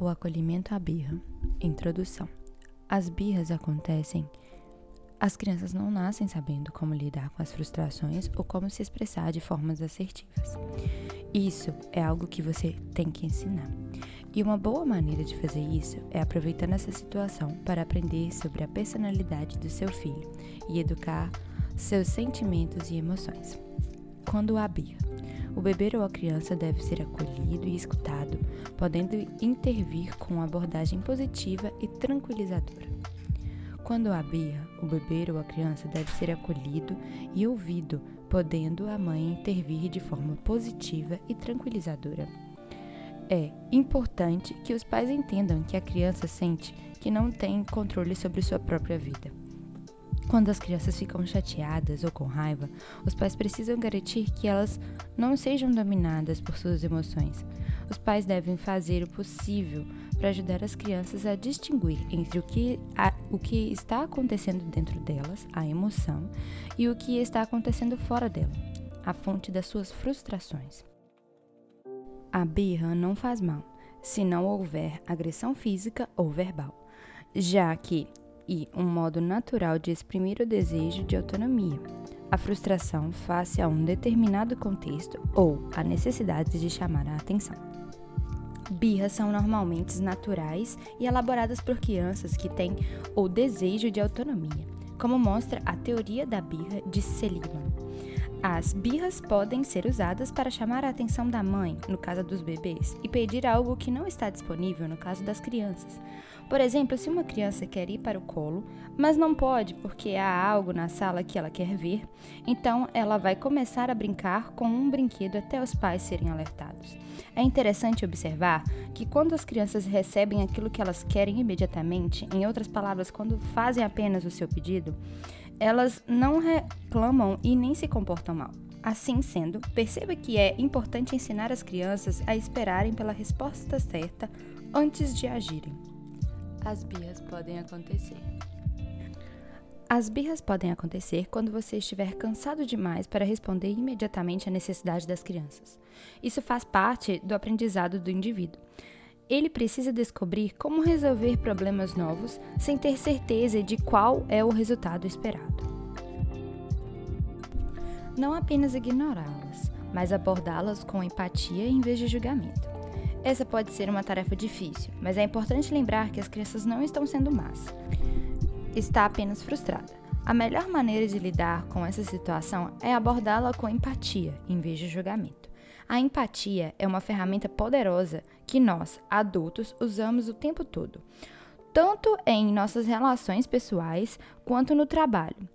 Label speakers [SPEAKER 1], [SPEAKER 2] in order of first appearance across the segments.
[SPEAKER 1] O acolhimento à birra. Introdução. As birras acontecem. As crianças não nascem sabendo como lidar com as frustrações ou como se expressar de formas assertivas. Isso é algo que você tem que ensinar. E uma boa maneira de fazer isso é aproveitando essa situação para aprender sobre a personalidade do seu filho e educar seus sentimentos e emoções. Quando há birra, o bebê ou a criança deve ser acolhido e escutado, podendo intervir com abordagem positiva e tranquilizadora. Quando há birra, o bebê ou a criança deve ser acolhido e ouvido, podendo a mãe intervir de forma positiva e tranquilizadora. É importante que os pais entendam que a criança sente que não tem controle sobre sua própria vida. Quando as crianças ficam chateadas ou com raiva, os pais precisam garantir que elas não sejam dominadas por suas emoções. Os pais devem fazer o possível para ajudar as crianças a distinguir entre o que, a, o que está acontecendo dentro delas, a emoção, e o que está acontecendo fora dela, a fonte das suas frustrações. A birra não faz mal se não houver agressão física ou verbal, já que e um modo natural de exprimir o desejo de autonomia, a frustração face a um determinado contexto ou a necessidade de chamar a atenção. Birras são normalmente naturais e elaboradas por crianças que têm o desejo de autonomia, como mostra a teoria da birra de Seligman. As birras podem ser usadas para chamar a atenção da mãe, no caso dos bebês, e pedir algo que não está disponível no caso das crianças. Por exemplo, se uma criança quer ir para o colo, mas não pode porque há algo na sala que ela quer ver, então ela vai começar a brincar com um brinquedo até os pais serem alertados. É interessante observar que quando as crianças recebem aquilo que elas querem imediatamente, em outras palavras, quando fazem apenas o seu pedido, elas não reclamam e nem se comportam mal. Assim sendo, perceba que é importante ensinar as crianças a esperarem pela resposta certa antes de agirem. As birras podem acontecer. As birras podem acontecer quando você estiver cansado demais para responder imediatamente à necessidade das crianças. Isso faz parte do aprendizado do indivíduo. Ele precisa descobrir como resolver problemas novos sem ter certeza de qual é o resultado esperado. Não apenas ignorá-las, mas abordá-las com empatia em vez de julgamento. Essa pode ser uma tarefa difícil, mas é importante lembrar que as crianças não estão sendo más. Está apenas frustrada. A melhor maneira de lidar com essa situação é abordá-la com empatia em vez de julgamento. A empatia é uma ferramenta poderosa que nós, adultos, usamos o tempo todo, tanto em nossas relações pessoais quanto no trabalho.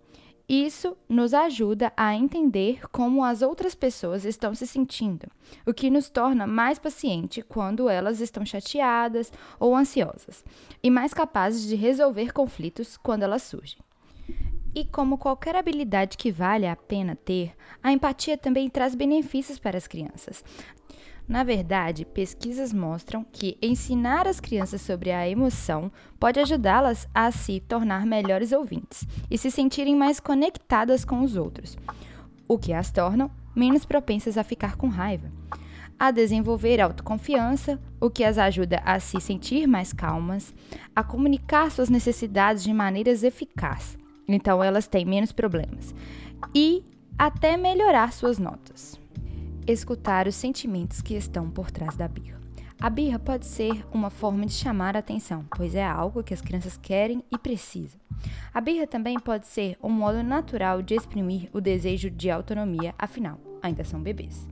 [SPEAKER 1] Isso nos ajuda a entender como as outras pessoas estão se sentindo, o que nos torna mais paciente quando elas estão chateadas ou ansiosas, e mais capazes de resolver conflitos quando elas surgem. E como qualquer habilidade que vale a pena ter, a empatia também traz benefícios para as crianças. Na verdade, pesquisas mostram que ensinar as crianças sobre a emoção pode ajudá-las a se tornar melhores ouvintes e se sentirem mais conectadas com os outros, o que as tornam menos propensas a ficar com raiva, a desenvolver autoconfiança, o que as ajuda a se sentir mais calmas, a comunicar suas necessidades de maneiras eficazes então elas têm menos problemas. E até melhorar suas notas. Escutar os sentimentos que estão por trás da birra. A birra pode ser uma forma de chamar a atenção, pois é algo que as crianças querem e precisam. A birra também pode ser um modo natural de exprimir o desejo de autonomia, afinal, ainda são bebês.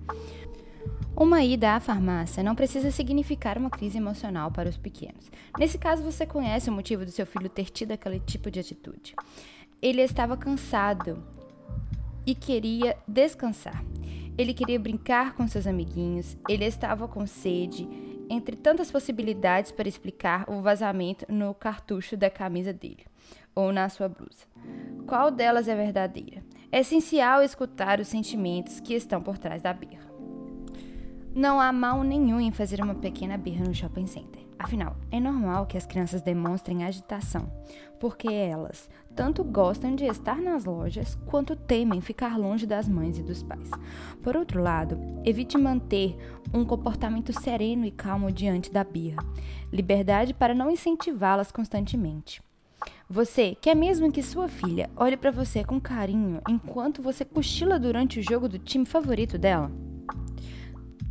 [SPEAKER 1] Uma ida à farmácia não precisa significar uma crise emocional para os pequenos. Nesse caso, você conhece o motivo do seu filho ter tido aquele tipo de atitude ele estava cansado e queria descansar. Ele queria brincar com seus amiguinhos, ele estava com sede, entre tantas possibilidades para explicar o vazamento no cartucho da camisa dele ou na sua blusa. Qual delas é verdadeira? É essencial escutar os sentimentos que estão por trás da birra. Não há mal nenhum em fazer uma pequena birra no shopping center. Afinal, é normal que as crianças demonstrem agitação, porque elas tanto gostam de estar nas lojas quanto temem ficar longe das mães e dos pais. Por outro lado, evite manter um comportamento sereno e calmo diante da birra. Liberdade para não incentivá-las constantemente. Você quer mesmo que sua filha olhe para você com carinho enquanto você cochila durante o jogo do time favorito dela?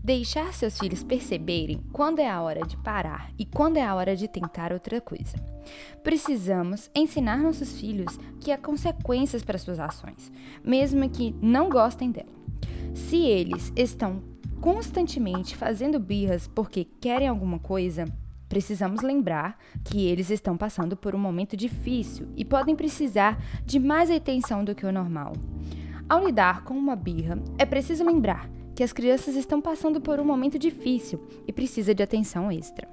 [SPEAKER 1] Deixar seus filhos perceberem quando é a hora de parar e quando é a hora de tentar outra coisa. Precisamos ensinar nossos filhos que há consequências para suas ações, mesmo que não gostem dela. Se eles estão constantemente fazendo birras porque querem alguma coisa, precisamos lembrar que eles estão passando por um momento difícil e podem precisar de mais atenção do que o normal. Ao lidar com uma birra, é preciso lembrar que as crianças estão passando por um momento difícil e precisa de atenção extra.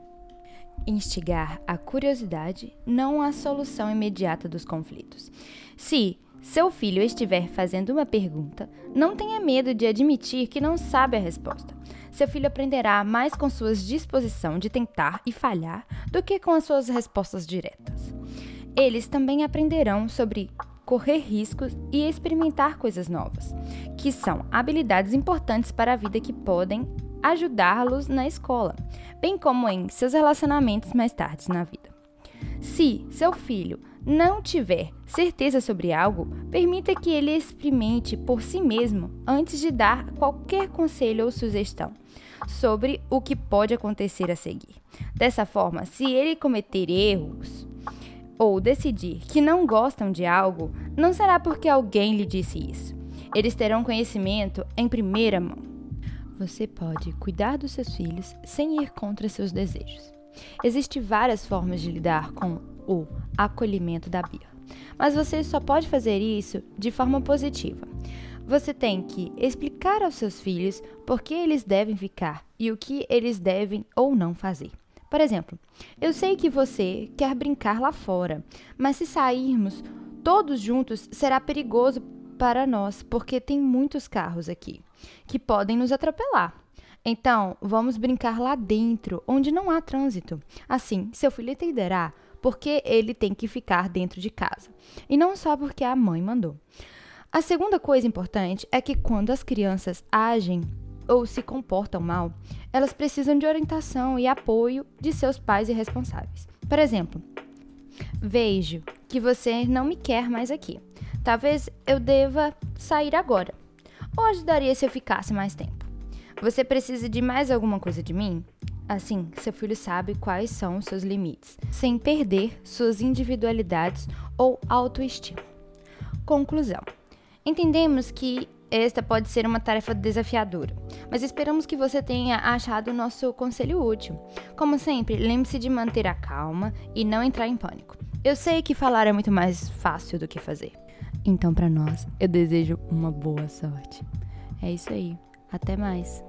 [SPEAKER 1] Instigar a curiosidade não a solução imediata dos conflitos. Se seu filho estiver fazendo uma pergunta, não tenha medo de admitir que não sabe a resposta. Seu filho aprenderá mais com sua disposição de tentar e falhar do que com as suas respostas diretas. Eles também aprenderão sobre correr riscos e experimentar coisas novas, que são habilidades importantes para a vida que podem ajudá-los na escola, bem como em seus relacionamentos mais tarde na vida. Se seu filho não tiver certeza sobre algo, permita que ele experimente por si mesmo antes de dar qualquer conselho ou sugestão sobre o que pode acontecer a seguir. Dessa forma, se ele cometer erros, ou decidir que não gostam de algo, não será porque alguém lhe disse isso. Eles terão conhecimento em primeira mão. Você pode cuidar dos seus filhos sem ir contra seus desejos. Existem várias formas de lidar com o acolhimento da birra, mas você só pode fazer isso de forma positiva. Você tem que explicar aos seus filhos por que eles devem ficar e o que eles devem ou não fazer. Por exemplo, eu sei que você quer brincar lá fora, mas se sairmos todos juntos será perigoso para nós, porque tem muitos carros aqui que podem nos atropelar. Então, vamos brincar lá dentro, onde não há trânsito. Assim, seu filho entenderá porque ele tem que ficar dentro de casa, e não só porque a mãe mandou. A segunda coisa importante é que quando as crianças agem ou se comportam mal, elas precisam de orientação e apoio de seus pais e responsáveis. Por exemplo, vejo que você não me quer mais aqui. Talvez eu deva sair agora. Ou ajudaria se eu ficasse mais tempo? Você precisa de mais alguma coisa de mim? Assim, seu filho sabe quais são os seus limites, sem perder suas individualidades ou autoestima. Conclusão: Entendemos que esta pode ser uma tarefa desafiadora, mas esperamos que você tenha achado o nosso conselho útil. Como sempre, lembre-se de manter a calma e não entrar em pânico. Eu sei que falar é muito mais fácil do que fazer. Então, para nós, eu desejo uma boa sorte. É isso aí. Até mais.